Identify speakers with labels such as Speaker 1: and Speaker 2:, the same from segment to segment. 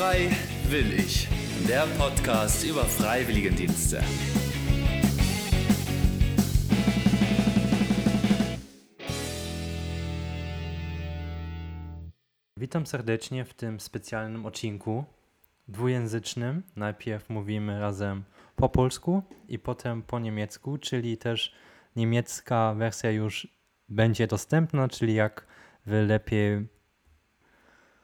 Speaker 1: Frei will ich. Der Podcast über Freiwilligendienste.
Speaker 2: Witam serdecznie w tym specjalnym odcinku dwujęzycznym. Najpierw mówimy razem po polsku i potem po niemiecku, czyli też niemiecka wersja już będzie dostępna, czyli jak wy lepiej,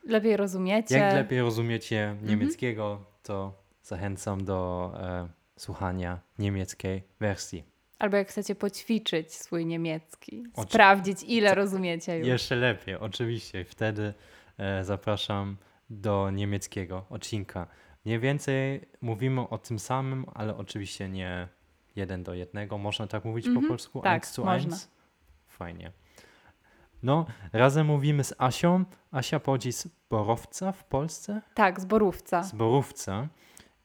Speaker 3: Lepiej rozumiecie.
Speaker 2: jak lepiej rozumiecie niemieckiego, to zachęcam do e, słuchania niemieckiej wersji.
Speaker 3: Albo jak chcecie poćwiczyć swój niemiecki.
Speaker 2: Oczy-
Speaker 3: Sprawdzić, ile rozumiecie już.
Speaker 2: Jeszcze lepiej, oczywiście. Wtedy e, zapraszam do niemieckiego odcinka. Mniej więcej mówimy o tym samym, ale oczywiście nie jeden do jednego. Można tak mówić po
Speaker 3: Mhm,
Speaker 2: polsku?
Speaker 3: tak,
Speaker 2: Eins zu
Speaker 3: można.
Speaker 2: eins? Fajnie. No, razem mówimy z Asią. Asia pochodzi z Borowca w Polsce,
Speaker 3: Tak, z Borówca.
Speaker 2: z Borówca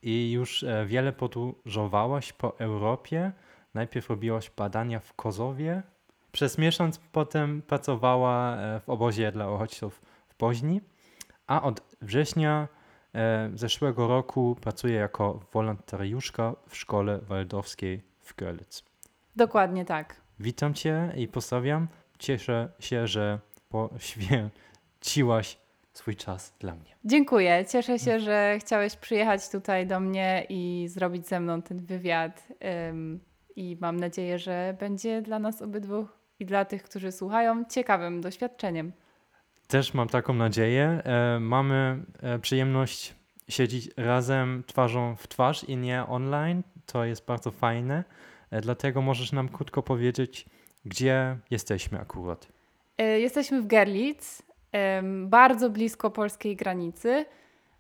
Speaker 2: i już e, wiele podróżowałaś po Europie. Najpierw robiłaś badania w Kozowie. Przez miesiąc potem pracowała e, w obozie dla uchodźców w Boźni, a od września e, zeszłego roku pracuje jako wolontariuszka w szkole waldorfskiej w Görlitz.
Speaker 3: Dokładnie tak.
Speaker 2: Witam Cię i pozdrawiam. Cieszę się, że poświęciłaś swój czas dla mnie.
Speaker 3: Dziękuję. Cieszę się, że chciałeś przyjechać tutaj do mnie i zrobić ze mną ten wywiad. I mam nadzieję, że będzie dla nas obydwu i dla tych, którzy słuchają, ciekawym doświadczeniem.
Speaker 2: Też mam taką nadzieję. E, mamy e, przyjemność siedzieć razem twarzą w twarz i nie online. To jest bardzo fajne. E, dlatego możesz nam krótko powiedzieć, gdzie jesteśmy akurat.
Speaker 3: Y, Jesteśmy w Gerlitz, bardzo blisko polskiej granicy.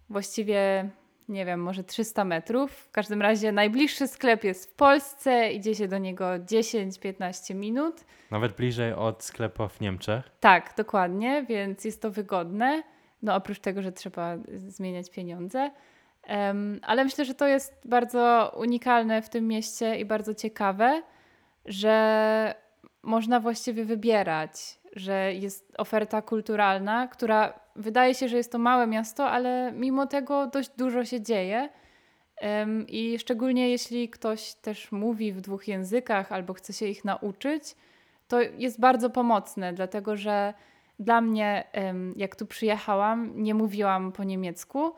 Speaker 3: Właściwie, nie wiem, może 300 metrów. W każdym razie najbliższy sklep jest w Polsce, idzie się do niego 10-15 minut.
Speaker 2: Nawet bliżej od sklepu w Niemczech.
Speaker 3: Tak, dokładnie, więc jest to wygodne. No oprócz tego, że trzeba zmieniać pieniądze. Em, ale myślę, że to jest bardzo unikalne w tym mieście i bardzo ciekawe, że można właściwie wybierać, że jest oferta kulturalna, która wydaje się, że jest to małe miasto, ale mimo tego dość dużo się dzieje. I szczególnie jeśli ktoś też mówi w dwóch językach albo chce się ich nauczyć, to jest bardzo pomocne, dlatego że dla mnie, jak tu przyjechałam, nie mówiłam po niemiecku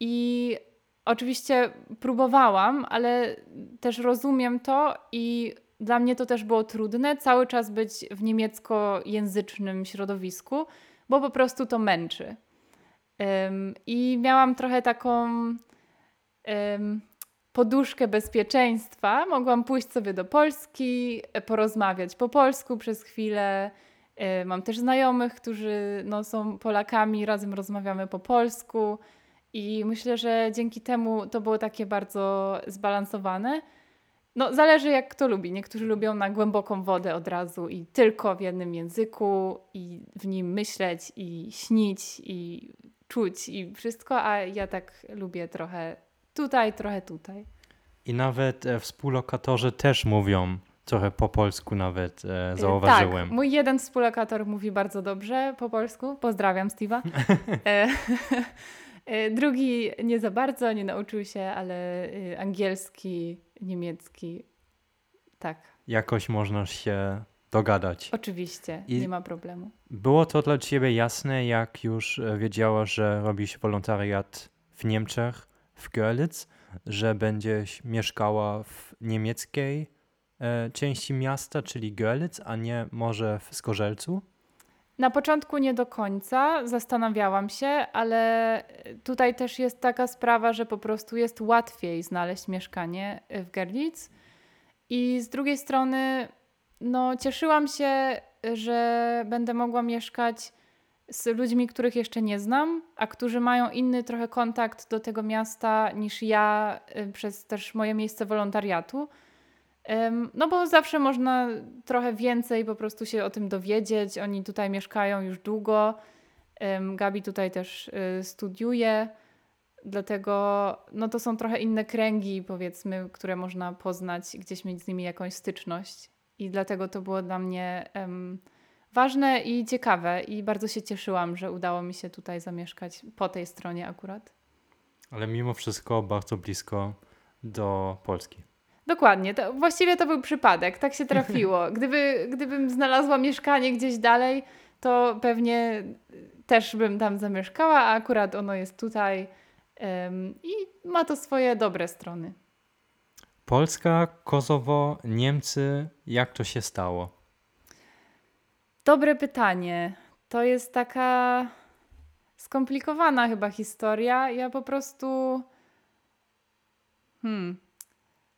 Speaker 3: i oczywiście próbowałam, ale też rozumiem to i dla mnie to też było trudne cały czas być w niemieckojęzycznym środowisku, bo po prostu to męczy. Em, I miałam trochę taką em, poduszkę bezpieczeństwa. Mogłam pójść sobie do Polski, e, porozmawiać po polsku przez chwilę. E, Mam też znajomych, którzy no, są Polakami, razem rozmawiamy po polsku. I myślę, że dzięki temu to było takie bardzo zbalansowane. No, zależy jak kto lubi. Niektórzy lubią na głęboką wodę od razu i tylko w jednym języku, i w nim myśleć, i śnić, i czuć, i wszystko, a ja tak lubię trochę tutaj, trochę tutaj.
Speaker 2: I nawet e, współlokatorzy też mówią trochę po polsku nawet, e,
Speaker 3: Y,
Speaker 2: zauważyłem.
Speaker 3: Tak, mój jeden współlokator mówi bardzo dobrze po polsku. Pozdrawiam Steve'a. E, e, Drugi nie za bardzo, nie nauczył się, ale y, angielski, niemiecki. Tak,
Speaker 2: Jakoś można się dogadać.
Speaker 3: oczywiście,
Speaker 2: I-
Speaker 3: nie ma problemu.
Speaker 2: Było to dla ciebie jasne, jak już e, wiedziałaś, że robisz wolontariat w Niemczech, w Görlitz, że będziesz mieszkała w niemieckiej e, części miasta, czyli Görlitz, a nie może w Skorzelcu?
Speaker 3: Na początku nie do końca, zastanawiałam się, ale tutaj też jest taka sprawa, że po prostu jest łatwiej znaleźć mieszkanie w Gerlitz. I z drugiej strony, no, cieszyłam się, że będę mogła mieszkać z ludźmi, których jeszcze nie znam, a którzy mają inny trochę kontakt do tego miasta niż ja y, przez też moje miejsce wolontariatu. No bo zawsze można trochę więcej po prostu się o tym dowiedzieć. Oni tutaj mieszkają już długo. Gabi tutaj też y, studiuje. Dlatego no to są trochę inne kręgi, powiedzmy, które można poznać i gdzieś mieć z nimi jakąś styczność. I dlatego to było dla mnie em, ważne i ciekawe. I bardzo się cieszyłam, że udało mi się tutaj zamieszkać po tej stronie akurat.
Speaker 2: Ale mimo wszystko bardzo blisko do Polski.
Speaker 3: Dokładnie. To, właściwie to był przypadek. Tak się trafiło. Gdyby, gdybym znalazła mieszkanie gdzieś dalej, to pewnie też bym tam zamieszkała, a akurat ono jest tutaj um, i ma to swoje dobre strony.
Speaker 2: Polska, Kosowo, Niemcy. Jak to się stało?
Speaker 3: Dobre pytanie. To jest taka skomplikowana chyba historia. Ja po prostu. Hmm.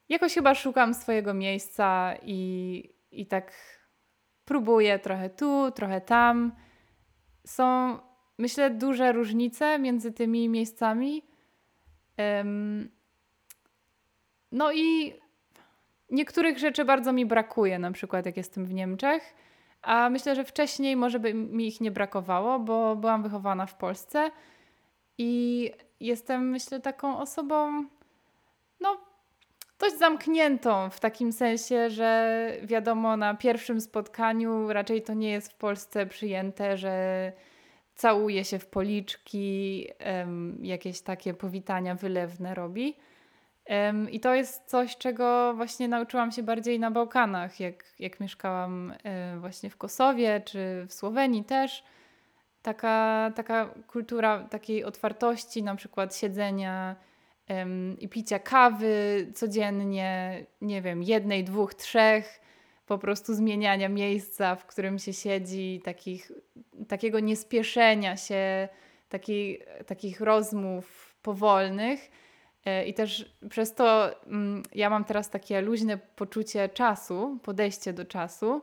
Speaker 3: Jakoś chyba szukam swojego miejsca i, i tak próbuję trochę tu, trochę tam. Są, myślę, duże różnice między tymi miejscami. Um, no i niektórych rzeczy bardzo mi brakuje, na przykład jak jestem w Niemczech, a myślę, że wcześniej może by mi ich nie brakowało, bo byłam wychowana w Polsce i jestem, myślę, taką osobą, dość zamkniętą w takim sensie, że wiadomo, na pierwszym spotkaniu raczej to nie jest w Polsce przyjęte, że całuje się w policzki, jakieś takie powitania wylewne robi. I to jest coś, czego właśnie nauczyłam się bardziej na Bałkanach, jak, jak mieszkałam um, właśnie w Kosowie czy w Słowenii też. Taka, taka kultura takiej otwartości, na przykład siedzenia i picia kawy codziennie, nie wiem, jednej, dwóch, trzech, po prostu zmieniania miejsca, w którym się siedzi, takich, takiego niespieszenia się, takiej, takich rozmów powolnych E, I też przez to mm, ja mam teraz takie luźne poczucie czasu, podejście do czasu.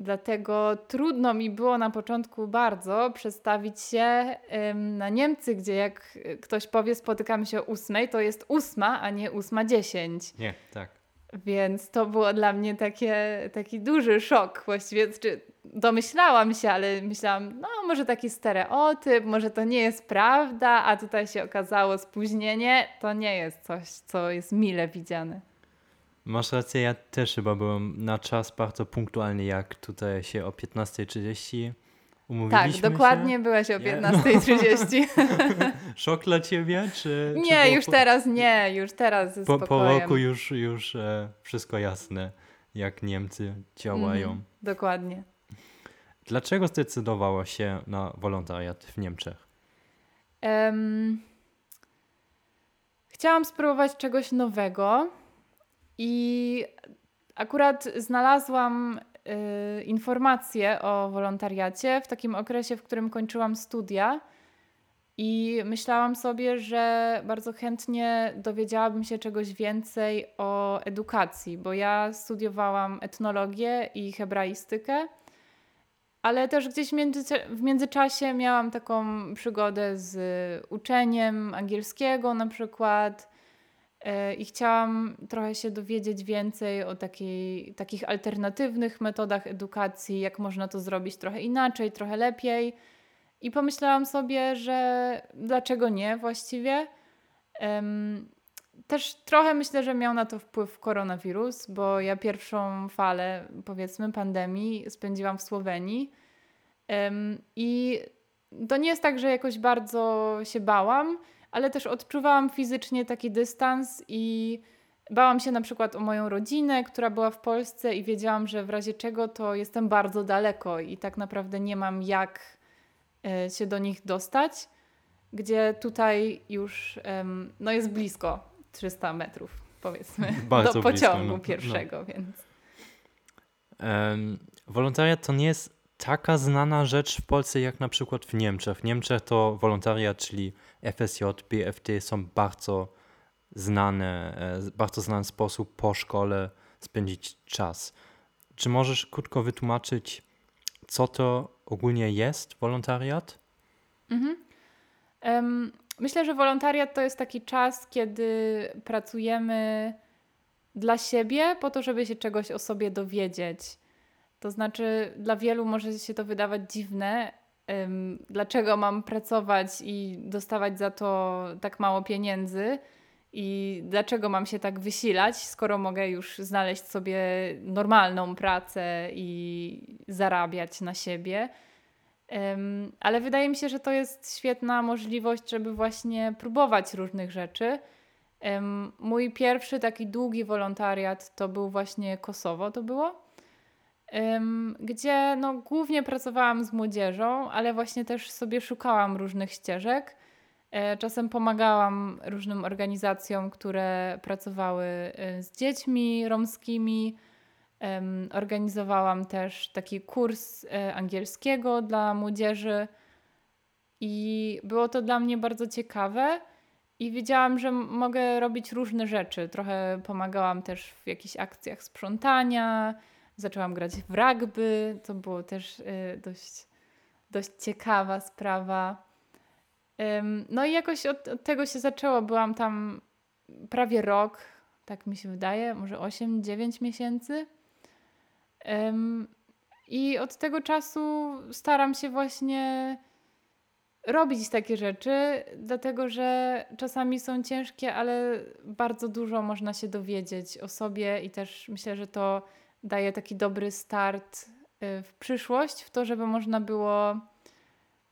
Speaker 3: Dlatego trudno mi było na początku bardzo przestawić się na Niemcy, gdzie jak ktoś powie spotykamy się o ósmej, to jest ósma, a nie ósma dziesięć.
Speaker 2: Nie, tak.
Speaker 3: Więc to było dla mnie takie, taki duży szok właściwie. Czy domyślałam się, ale myślałam, no może taki stereotyp, może to nie jest prawda, a tutaj się okazało spóźnienie. To nie jest coś, co jest mile widziane.
Speaker 2: Masz rację, ja też chyba byłem na czas bardzo punktualny, jak tutaj się o 15.30 umówiliśmy
Speaker 3: Tak, dokładnie
Speaker 2: się.
Speaker 3: byłeś o 15.30.
Speaker 2: Szok dla ciebie, czy...
Speaker 3: Nie,
Speaker 2: czy
Speaker 3: już po... teraz nie, już teraz
Speaker 2: po, po roku już, już e, wszystko jasne, jak Niemcy działają. Mm,
Speaker 3: dokładnie.
Speaker 2: Dlaczego zdecydowała się na wolontariat w Niemczech? Um,
Speaker 3: chciałam spróbować czegoś nowego i akurat znalazłam y, informacje o wolontariacie w takim okresie, w którym kończyłam studia. I myślałam sobie, że bardzo chętnie dowiedziałabym się czegoś więcej o edukacji, bo ja studiowałam etnologię i hebraistykę ale też gdzieś w międzyczasie miałam taką przygodę z uczeniem angielskiego na przykład i chciałam trochę się dowiedzieć więcej o takiej, takich alternatywnych metodach edukacji, jak można to zrobić trochę inaczej, trochę lepiej. I pomyślałam sobie, że dlaczego nie właściwie. Też trochę myślę, że miał na to wpływ koronawirus, bo ja pierwszą falę, powiedzmy, pandemii spędziłam w Słowenii. I to nie jest tak, że jakoś bardzo się bałam, ale też odczuwałam fizycznie taki dystans i bałam się na przykład o moją rodzinę, która była w Polsce i wiedziałam, że w razie czego to jestem bardzo daleko i tak naprawdę nie mam jak e, się do nich dostać, gdzie tutaj już no jest blisko 300 metrów, powiedzmy, Bardzo do pociągu blisko, no, no. pierwszego, no. więc.
Speaker 2: Um, wolontariat to nie jest taka znana rzecz w Polsce jak na przykład w Niemczech. W Niemczech to wolontariat, czyli FSJ, BFT są bardzo znane, e, bardzo znany sposób po szkole spędzić czas. Czy możesz krótko wytłumaczyć, co to ogólnie jest wolontariat? Mhm.
Speaker 3: Um, Myślę, że wolontariat to jest taki czas, kiedy pracujemy dla siebie, po to, żeby się czegoś o sobie dowiedzieć. To znaczy, dla wielu może się to wydawać dziwne, dlaczego mam pracować i dostawać za to tak mało pieniędzy i dlaczego mam się tak wysilać, skoro mogę już znaleźć sobie normalną pracę i zarabiać na siebie. ale wydaje mi się, że to jest świetna możliwość, żeby właśnie próbować różnych rzeczy. mój pierwszy taki długi wolontariat to był właśnie Kosowo, to było, gdzie no, głównie pracowałam z młodzieżą, ale właśnie też sobie szukałam różnych ścieżek. E, czasem pomagałam różnym organizacjom, które pracowały e, z dziećmi romskimi. Organizowałam też taki kurs e, angielskiego dla młodzieży i było to dla mnie bardzo ciekawe. I wiedziałam, że mogę robić różne rzeczy. Trochę pomagałam też w jakichś akcjach sprzątania, zaczęłam grać w rugby, to było też dość, dość ciekawa sprawa. No i jakoś od, od, tego się zaczęło. Byłam tam prawie rok, tak mi się wydaje, może 8-9 miesięcy. I od tego czasu staram się właśnie robić takie rzeczy, dlatego że czasami są ciężkie, ale bardzo dużo można się dowiedzieć o sobie i też myślę, że to daje taki dobry start y, w przyszłość, w to, żeby można było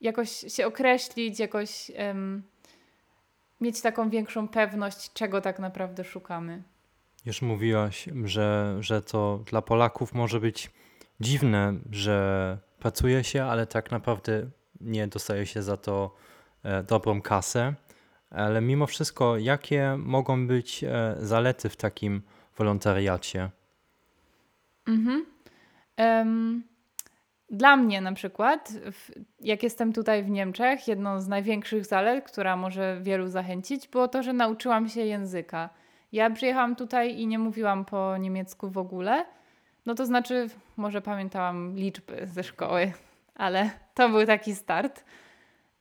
Speaker 3: jakoś się określić, jakoś um, mieć taką większą pewność, czego tak naprawdę szukamy.
Speaker 2: Już mówiłaś, że, że to dla Polaków może być dziwne, że pracuje się, ale tak naprawdę nie dostaje się za to e, dobrą kasę. Ale mimo wszystko, jakie mogą być e, zalety w takim wolontariacie?
Speaker 3: Mhm. Um, dla mnie na przykład, jak jestem tutaj w Niemczech, jedną z największych zalet, która może wielu zachęcić, było to, że nauczyłam się języka. Ja przyjechałam tutaj i nie mówiłam po niemiecku w ogóle. No to znaczy, może pamiętałam liczby ze szkoły, ale to był taki start.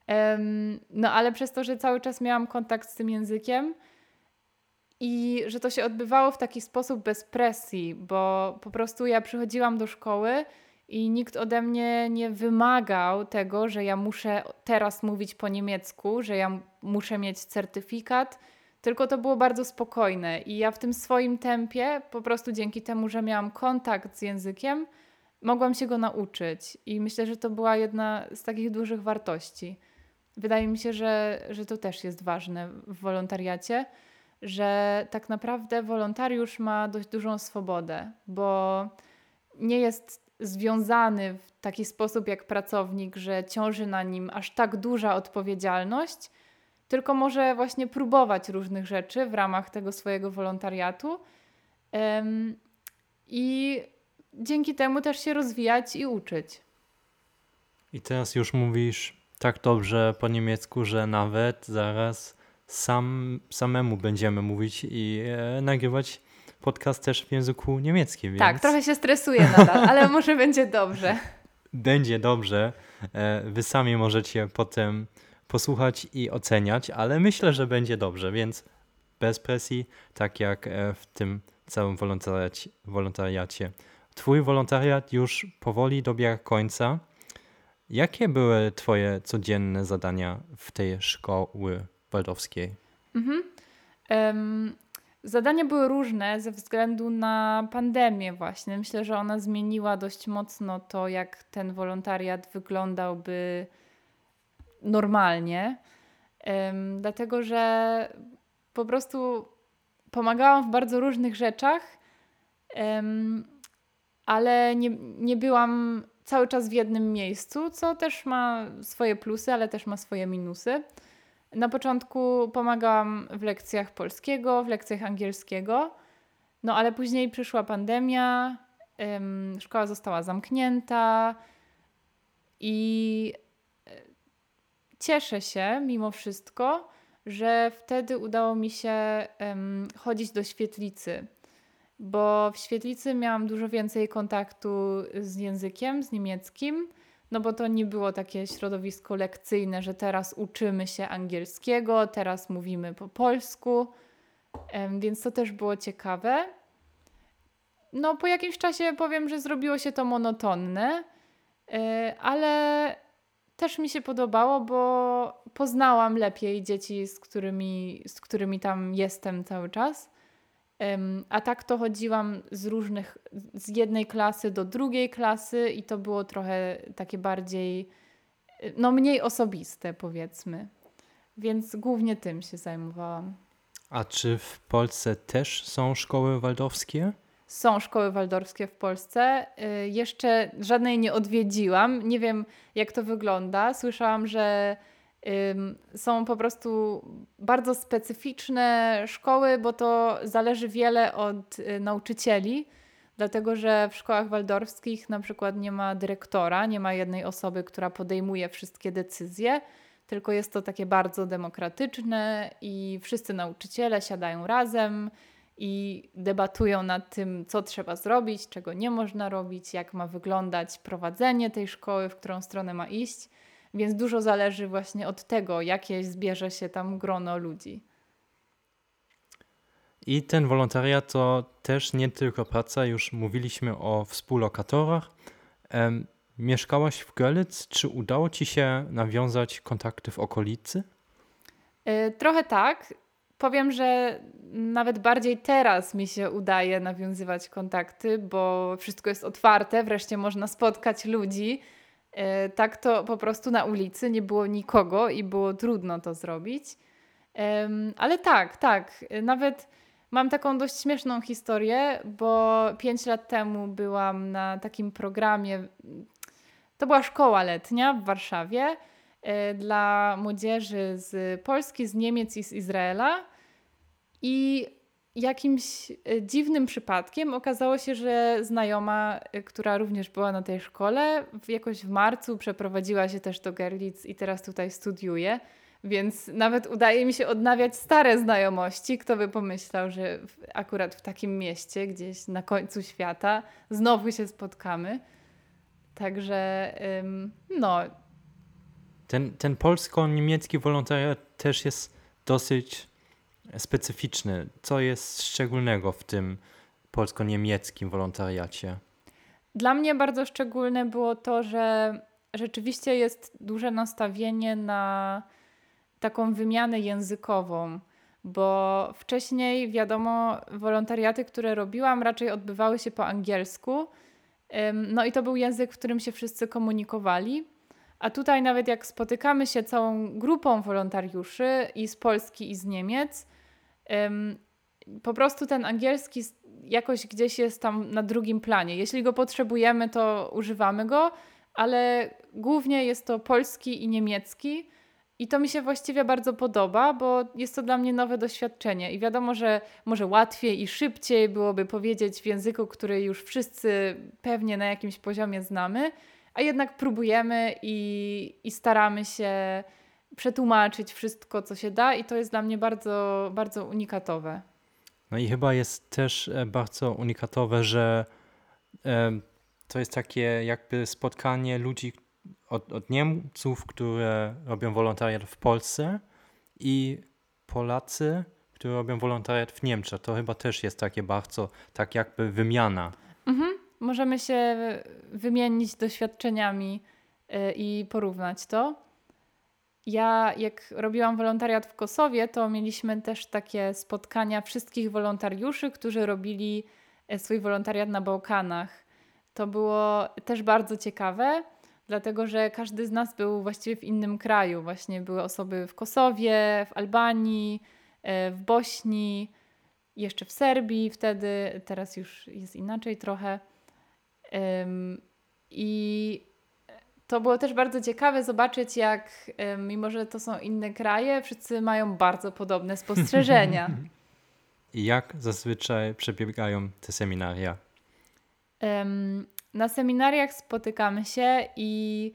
Speaker 3: Um, no ale przez to, że cały czas miałam kontakt z tym językiem i że to się odbywało w taki sposób bez presji, bo po prostu ja przychodziłam do szkoły i nikt ode mnie nie wymagał tego, że ja muszę teraz mówić po niemiecku, że ja muszę mieć certyfikat, tylko to było bardzo spokojne. I ja w tym swoim tempie, po prostu dzięki temu, że miałam kontakt z językiem, mogłam się go nauczyć. I myślę, że to była jedna z takich dużych wartości. Wydaje mi się, że, że to też jest ważne w wolontariacie, że tak naprawdę wolontariusz ma dość dużą swobodę, bo nie jest związany w taki sposób jak pracownik, że ciąży na nim aż tak duża odpowiedzialność, tylko może właśnie próbować różnych rzeczy w ramach tego swojego wolontariatu i dzięki temu też się rozwijać i uczyć.
Speaker 2: I teraz już mówisz tak dobrze po niemiecku, że nawet zaraz sam, samemu będziemy mówić i e, nagrywać podcast też w języku niemieckim.
Speaker 3: Tak, więc... Tak, trochę się stresuję nadal, ale może będzie dobrze.
Speaker 2: Będzie dobrze. E, wy sami możecie potem posłuchać i oceniać, ale myślę, że będzie dobrze, więc bez presji, tak jak e, w tym całym wolontariacie. wolontariacie. Twój wolontariat już powoli dobiega końca. Jakie były Twoje codzienne zadania w tej szkoły waldowskiej? Mhm.
Speaker 3: Um, Zadania były różne ze względu na pandemię właśnie. Myślę, że ona zmieniła dość mocno to, jak ten wolontariat wyglądałby normalnie. Um, dlatego, że po prostu pomagałam w bardzo różnych rzeczach, um, ale nie, nie byłam cały czas w jednym miejscu, co też ma swoje plusy, ale też ma swoje minusy. Na początku pomagałam w lekcjach polskiego, w lekcjach angielskiego, no ale później przyszła pandemia, ym, szkoła została zamknięta i e, cieszę się mimo wszystko, że wtedy udało mi się ym, chodzić do świetlicy, bo w świetlicy miałam dużo więcej kontaktu z językiem, z niemieckim no bo to nie było takie środowisko lekcyjne, że teraz uczymy się angielskiego, teraz mówimy po polsku, więc to też było ciekawe. No, po jakimś czasie powiem, że zrobiło się to monotonne, e, ale też mi się podobało, bo poznałam lepiej dzieci, z którymi, z którymi tam jestem cały czas. A tak to chodziłam z różnych, z jednej klasy do drugiej klasy i to było trochę takie bardziej no mniej osobiste powiedzmy. Więc głównie tym się zajmowałam.
Speaker 2: A czy w Polsce też są szkoły waldorfskie?
Speaker 3: Są szkoły waldorfskie w Polsce. Y, jeszcze żadnej nie odwiedziłam. Nie wiem, jak to wygląda. Słyszałam, że są po prostu bardzo specyficzne szkoły, bo to zależy wiele od y, nauczycieli, dlatego że w szkołach waldorfskich na przykład nie ma dyrektora, nie ma jednej osoby, która podejmuje wszystkie decyzje, tylko jest to takie bardzo demokratyczne i wszyscy nauczyciele siadają razem i debatują nad tym, co trzeba zrobić, czego nie można robić, jak ma wyglądać prowadzenie tej szkoły, w którą stronę ma iść. Więc dużo zależy właśnie od tego, jakie zbierze się tam grono ludzi.
Speaker 2: I ten wolontariat to też nie tylko praca, już mówiliśmy o współlokatorach. Um, mieszkałaś w Görlitz, czy udało ci się nawiązać kontakty w okolicy?
Speaker 3: Yy, trochę tak. Powiem, że nawet bardziej teraz mi się udaje nawiązywać kontakty, bo wszystko jest otwarte, wreszcie można spotkać ludzi E, tak to po prostu na ulicy nie było nikogo i było trudno to zrobić. Ale tak, tak. Nawet mam taką dość śmieszną historię, bo pięć lat temu byłam na takim programie. To była szkoła letnia w Warszawie e, dla młodzieży z Polski, z Niemiec i z Izraela. I jakimś e, dziwnym przypadkiem okazało się, że znajoma, e, która również była na tej szkole, jakoś w marcu przeprowadziła się też do Gerlitz i teraz tutaj studiuje. Więc nawet udaje mi się odnawiać stare znajomości. Kto by pomyślał, że akurat w takim mieście, gdzieś na końcu świata, znowu się spotkamy. Także, ym, no.
Speaker 2: Ten, ten polsko-niemiecki wolontariat też jest dosyć specyficzny. Co jest szczególnego w tym polsko-niemieckim wolontariacie?
Speaker 3: Dla mnie bardzo szczególne było to, że rzeczywiście jest duże nastawienie na taką wymianę językową, bo wcześniej, wiadomo, wolontariaty, które robiłam, raczej odbywały się po angielsku. No i to był język, w którym się wszyscy komunikowali. A tutaj, nawet jak spotykamy się całą grupą wolontariuszy i z Polski, i z Niemiec, po prostu ten angielski jakoś gdzieś jest tam na drugim planie. Jeśli go potrzebujemy, to używamy go, ale głównie jest to polski i niemiecki. I to mi się właściwie bardzo podoba, bo jest to dla mnie nowe doświadczenie. I wiadomo, że może łatwiej i szybciej byłoby powiedzieć w języku, który już wszyscy pewnie na jakimś poziomie znamy, a jednak próbujemy i, i staramy się przetłumaczyć wszystko, co się da, i to jest dla mnie bardzo, bardzo unikatowe.
Speaker 2: No i chyba jest też e, bardzo unikatowe, że e, to jest takie jakby spotkanie ludzi od, od Niemców, które robią wolontariat w Polsce i Polacy, którzy robią wolontariat w Niemczech. To chyba też jest takie bardzo, tak jakby wymiana.
Speaker 3: Mhm. Możemy się wymienić doświadczeniami e, i porównać to. Ja, jak robiłam wolontariat w Kosowie, to mieliśmy też takie spotkania wszystkich wolontariuszy, którzy robili e, swój wolontariat na Bałkanach. To było też bardzo ciekawe, dlatego że każdy z nas był właściwie w innym kraju. Właśnie były osoby w Kosowie, w Albanii, e, w Bośni, jeszcze w Serbii wtedy, teraz już jest inaczej trochę. I to było też bardzo ciekawe zobaczyć, jak mimo, że to są inne kraje, wszyscy mają bardzo podobne spostrzeżenia.
Speaker 2: I jak zazwyczaj przebiegają te seminaria?
Speaker 3: Na seminariach spotykamy się i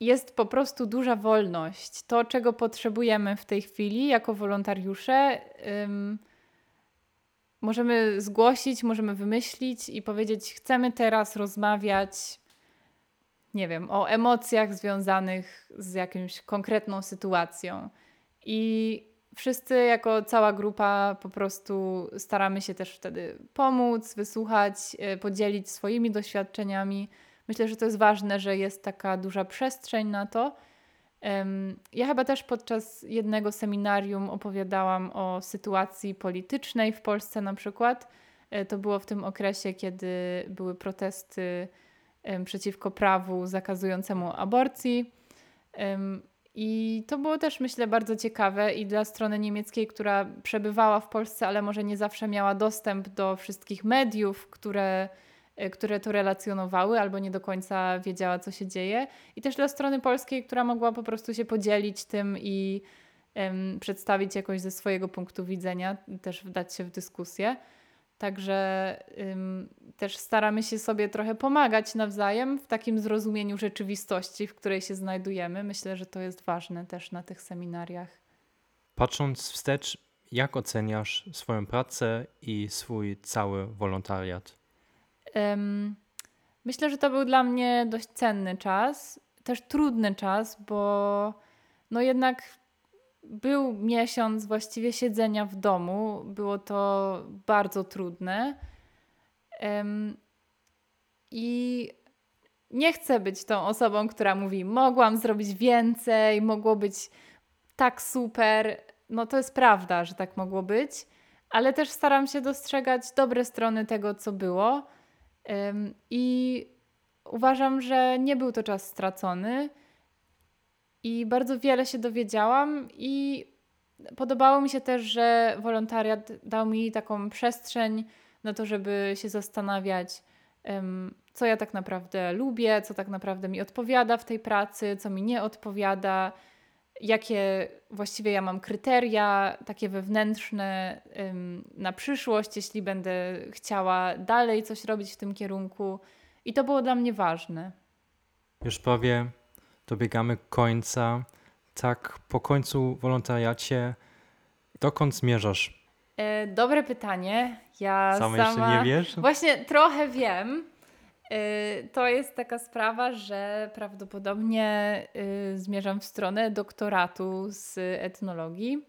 Speaker 3: jest po prostu duża wolność. To, czego potrzebujemy w tej chwili jako wolontariusze, możemy zgłosić, możemy wymyślić i powiedzieć: Chcemy teraz rozmawiać nie wiem, o emocjach związanych z jakąś konkretną sytuacją. I wszyscy jako cała grupa po prostu staramy się też wtedy pomóc, wysłuchać, e, podzielić swoimi doświadczeniami. Myślę, że to jest ważne, że jest taka duża przestrzeń na to. Ja chyba też podczas jednego seminarium opowiadałam o sytuacji politycznej w Polsce na przykład. E, to było w tym okresie, kiedy były protesty przeciwko prawu zakazującemu aborcji. I to było też, myślę, bardzo ciekawe i dla strony niemieckiej, która przebywała w Polsce, ale może nie zawsze miała dostęp do wszystkich mediów, które, które to relacjonowały, albo nie do końca wiedziała, co się dzieje. I też dla strony polskiej, która mogła po prostu się podzielić tym i um, przedstawić jakoś ze swojego punktu widzenia, też wdać się w dyskusję. Także ym, też staramy się sobie trochę pomagać nawzajem w takim zrozumieniu rzeczywistości, w której się znajdujemy. Myślę, że to jest ważne też na tych seminariach.
Speaker 2: Patrząc wstecz, jak oceniasz swoją pracę i swój cały wolontariat?
Speaker 3: Myślę, że to był dla mnie dość cenny czas, też trudny czas, bo no jednak był miesiąc właściwie siedzenia w domu. Było to bardzo trudne. I nie chcę być tą osobą, która mówi: Mogłam zrobić więcej, mogło być tak super. No to jest prawda, że tak mogło być, ale też staram się dostrzegać dobre strony tego, co było. I uważam, że nie był to czas stracony i bardzo wiele się dowiedziałam i podobało mi się też, że wolontariat dał mi taką przestrzeń na to, żeby się zastanawiać, co ja tak naprawdę lubię, co tak naprawdę mi odpowiada w tej pracy, co mi nie odpowiada, jakie właściwie ja mam kryteria takie wewnętrzne na przyszłość, jeśli będę chciała dalej coś robić w tym kierunku. I to było dla mnie ważne.
Speaker 2: Już powiem dobiegamy końca. Tak, po końcu wolontariacie, dokąd zmierzasz?
Speaker 3: E, dobre pytanie. Ja
Speaker 2: sama,
Speaker 3: sama
Speaker 2: jeszcze nie wiesz?
Speaker 3: Właśnie trochę wiem. E, to jest taka sprawa, że prawdopodobnie e, zmierzam w stronę doktoratu z etnologii.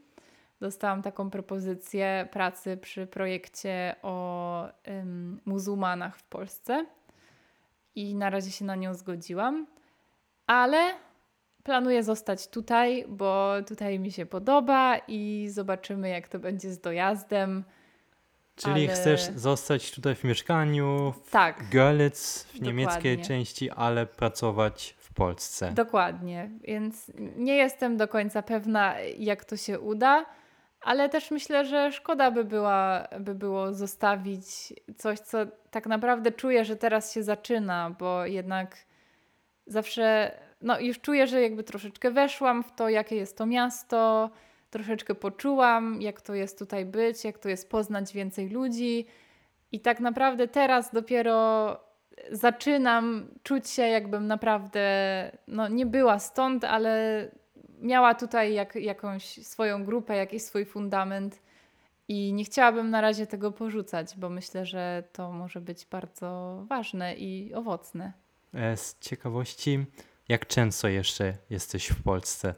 Speaker 3: Dostałam taką propozycję pracy przy projekcie o muzułmanach w Polsce i na razie się na nią zgodziłam ale planuję zostać tutaj, bo tutaj mi się podoba i zobaczymy, jak to będzie z dojazdem.
Speaker 2: Czyli ale... chcesz zostać tutaj w mieszkaniu, w
Speaker 3: tak,
Speaker 2: Görlitz, w niemieckiej części, ale pracować w Polsce.
Speaker 3: Dokładnie, więc nie jestem do końca pewna, jak to się uda, ale też myślę, że szkoda by, była, by było zostawić coś, co tak naprawdę czuję, że teraz się zaczyna, bo jednak zawsze, no już czuję, że jakby troszeczkę weszłam w to, jakie jest to miasto, troszeczkę poczułam, jak to jest tutaj być, jak to jest poznać więcej ludzi. I tak naprawdę teraz dopiero zaczynam czuć się, jakbym naprawdę no, nie była stąd, ale miała tutaj jak, jakąś swoją grupę, jakiś swój fundament. I nie chciałabym na razie tego porzucać, bo myślę, że to może być bardzo ważne i owocne.
Speaker 2: E, z ciekawości, jak często jeszcze jesteś w Polsce?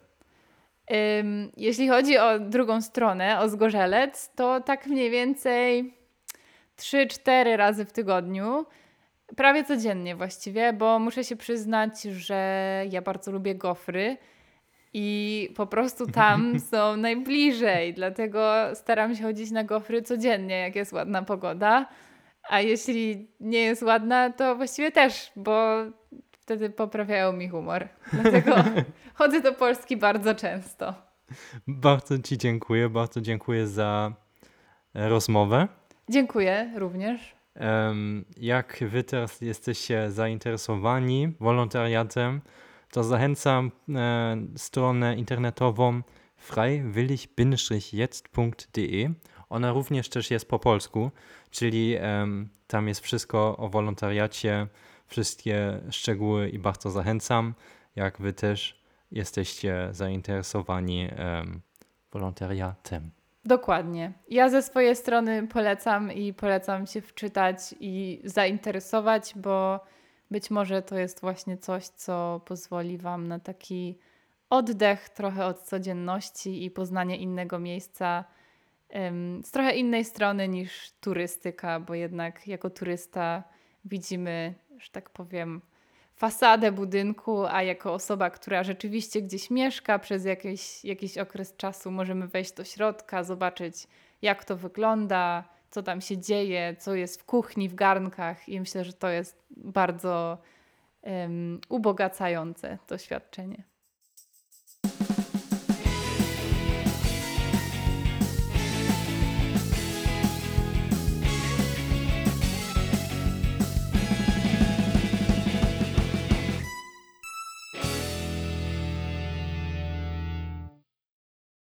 Speaker 3: Jeśli chodzi o drugą stronę, o Zgorzelec, to tak mniej więcej 3-4 razy w tygodniu. Prawie codziennie właściwie, bo muszę się przyznać, że ja bardzo lubię gofry i po prostu tam są najbliżej, dlatego staram się chodzić na gofry codziennie, jak jest ładna pogoda. A jeśli nie jest ładna, to właściwie też, bo wtedy poprawiają mi humor. Dlatego chodzę do Polski bardzo często.
Speaker 2: Bardzo Ci dziękuję, bardzo dziękuję za rozmowę.
Speaker 3: Dziękuję również.
Speaker 2: Jak Wy teraz jesteście zainteresowani wolontariatem, to zachęcam e, stronę internetową freiwillig-jetzt.de ona również też jest po polsku, czyli tam jest wszystko o wolontariacie, wszystkie szczegóły i bardzo zachęcam, jak wy też jesteście zainteresowani um, wolontariatem.
Speaker 3: Dokładnie. Ja ze swojej strony polecam i polecam się wczytać i zainteresować, bo być może to jest właśnie coś, co pozwoli Wam na taki oddech trochę od codzienności i poznanie innego miejsca z trochę innej strony niż turystyka, bo jednak jako turysta widzimy, że tak powiem, fasadę budynku, a jako osoba, która rzeczywiście gdzieś mieszka przez jakiś, jakiś okres czasu, możemy wejść do środka, zobaczyć, jak to wygląda, co tam się dzieje, co jest w kuchni, w garnkach, i myślę, że to jest bardzo um, ubogacające doświadczenie.